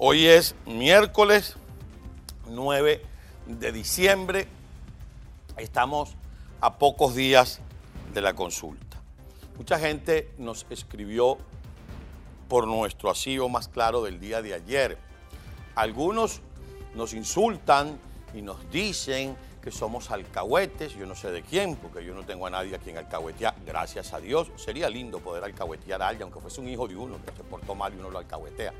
Hoy es miércoles 9 de diciembre. Estamos a pocos días de la consulta. Mucha gente nos escribió por nuestro asilo más claro del día de ayer. Algunos nos insultan y nos dicen que somos alcahuetes, yo no sé de quién, porque yo no tengo a nadie a quien alcahuetear, gracias a Dios. Sería lindo poder alcahuetear a alguien, aunque fuese un hijo de uno que se portó mal y uno lo alcahuetea.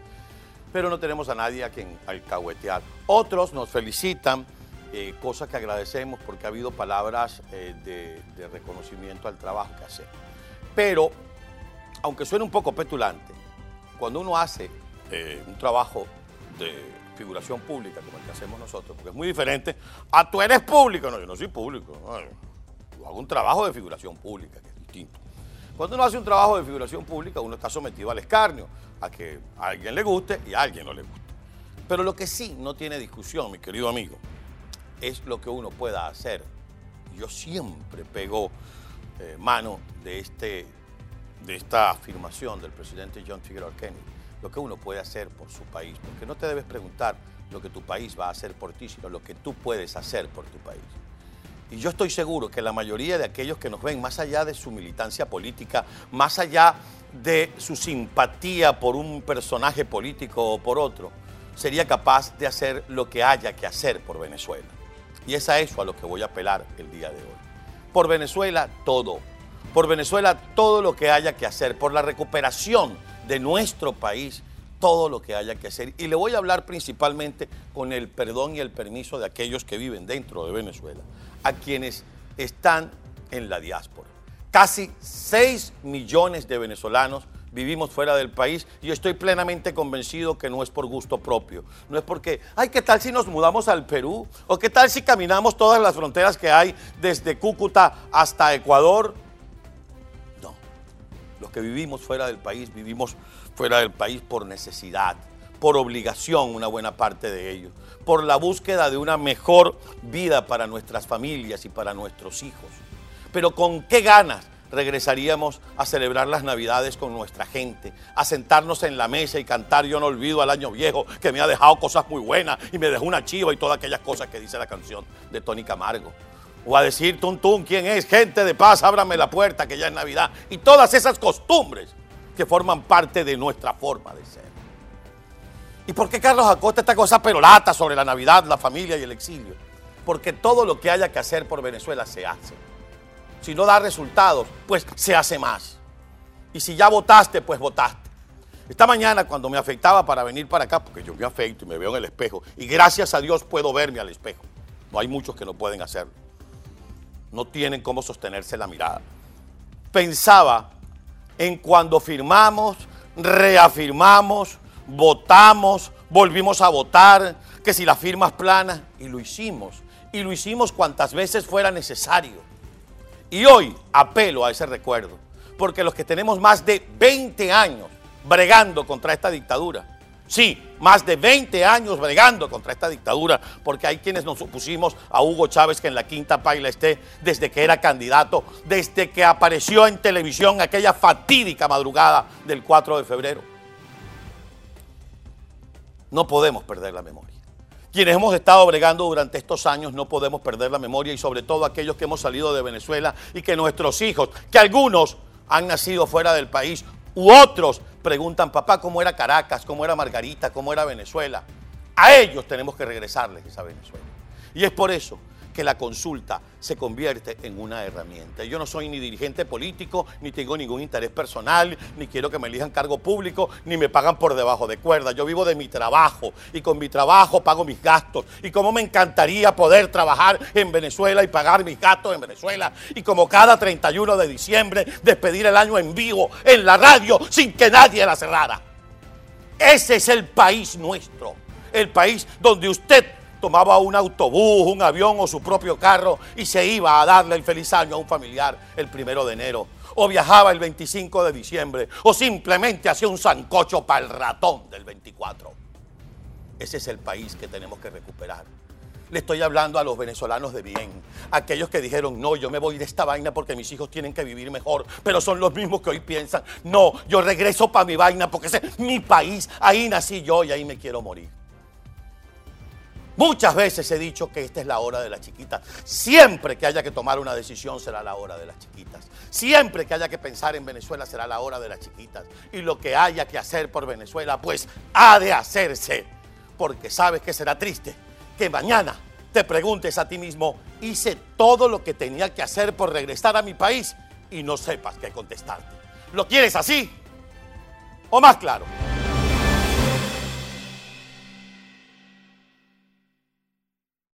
Pero no tenemos a nadie a quien alcahuetear. Otros nos felicitan, eh, cosa que agradecemos porque ha habido palabras eh, de, reconocimiento al trabajo que hacemos. Pero, aunque suene un poco petulante, cuando uno hace eh, un trabajo de figuración pública como el que hacemos nosotros, porque es muy diferente a tú eres público, no, yo no soy público, yo hago un trabajo de figuración pública, que es distinto. Cuando uno hace un trabajo de figuración pública, uno está sometido al escarnio, a que a alguien le guste y a alguien no le guste. Pero lo que sí no tiene discusión, mi querido amigo, es lo que uno pueda hacer. Yo siempre pego eh, mano de, este, de esta afirmación del presidente John Figueroa Kennedy, lo que uno puede hacer por su país, porque no te debes preguntar lo que tu país va a hacer por ti, sino lo que tú puedes hacer por tu país. Y yo estoy seguro que la mayoría de aquellos que nos ven, más allá de su militancia política, más allá de su simpatía por un personaje político o por otro, sería capaz de hacer lo que haya que hacer por Venezuela. Y es a eso a lo que voy a apelar el día de hoy. Por Venezuela todo. Por Venezuela todo lo que haya que hacer. Por la recuperación de nuestro país todo lo que haya que hacer. Y le voy a hablar principalmente con el perdón y el permiso de aquellos que viven dentro de Venezuela, a quienes están en la diáspora. Casi 6 millones de venezolanos vivimos fuera del país y yo estoy plenamente convencido que no es por gusto propio. No es porque, ay, ¿qué tal si nos mudamos al Perú? ¿O qué tal si caminamos todas las fronteras que hay desde Cúcuta hasta Ecuador? No. Los que vivimos fuera del país, vivimos fuera del país por necesidad, por obligación una buena parte de ellos, por la búsqueda de una mejor vida para nuestras familias y para nuestros hijos. Pero con qué ganas regresaríamos a celebrar las Navidades con nuestra gente, a sentarnos en la mesa y cantar Yo no olvido al año viejo que me ha dejado cosas muy buenas y me dejó una chiva y todas aquellas cosas que dice la canción de Tony Camargo. O a decir, tum, ¿quién es? Gente de paz, ábrame la puerta que ya es Navidad. Y todas esas costumbres que forman parte de nuestra forma de ser. ¿Y por qué Carlos Acosta esta cosa perolata sobre la Navidad, la familia y el exilio? Porque todo lo que haya que hacer por Venezuela se hace. Si no da resultados, pues se hace más. Y si ya votaste, pues votaste. Esta mañana cuando me afeitaba para venir para acá, porque yo me afeito y me veo en el espejo, y gracias a Dios puedo verme al espejo. No hay muchos que no pueden hacerlo. No tienen cómo sostenerse la mirada. Pensaba en cuando firmamos, reafirmamos, votamos, volvimos a votar, que si las firmas planas, y lo hicimos. Y lo hicimos cuantas veces fuera necesario. Y hoy apelo a ese recuerdo, porque los que tenemos más de 20 años bregando contra esta dictadura, sí, más de 20 años bregando contra esta dictadura, porque hay quienes nos opusimos a Hugo Chávez que en la quinta paila esté desde que era candidato, desde que apareció en televisión aquella fatídica madrugada del 4 de febrero. No podemos perder la memoria. Quienes hemos estado bregando durante estos años no podemos perder la memoria y sobre todo aquellos que hemos salido de Venezuela y que nuestros hijos, que algunos han nacido fuera del país u otros preguntan, papá, ¿cómo era Caracas? ¿Cómo era Margarita? ¿Cómo era Venezuela? A ellos tenemos que regresarles esa Venezuela. Y es por eso que la consulta se convierte en una herramienta. Yo no soy ni dirigente político, ni tengo ningún interés personal, ni quiero que me elijan cargo público, ni me pagan por debajo de cuerda. Yo vivo de mi trabajo y con mi trabajo pago mis gastos. Y como me encantaría poder trabajar en Venezuela y pagar mis gastos en Venezuela. Y como cada 31 de diciembre despedir el año en vivo en la radio sin que nadie la cerrara. Ese es el país nuestro. El país donde usted tomaba un autobús, un avión o su propio carro y se iba a darle el feliz año a un familiar el primero de enero. O viajaba el 25 de diciembre. O simplemente hacía un sancocho para el ratón del 24. Ese es el país que tenemos que recuperar. Le estoy hablando a los venezolanos de bien, aquellos que dijeron, no, yo me voy de esta vaina porque mis hijos tienen que vivir mejor, pero son los mismos que hoy piensan, no, yo regreso para mi vaina porque ese es mi país, ahí nací yo y ahí me quiero morir. Muchas veces he dicho que esta es la hora de las chiquitas. Siempre que haya que tomar una decisión será la hora de las chiquitas. Siempre que haya que pensar en Venezuela será la hora de las chiquitas. Y lo que haya que hacer por Venezuela, pues ha de hacerse. Porque sabes que será triste que mañana te preguntes a ti mismo, hice todo lo que tenía que hacer por regresar a mi país y no sepas qué contestarte. ¿Lo quieres así? ¿O más claro?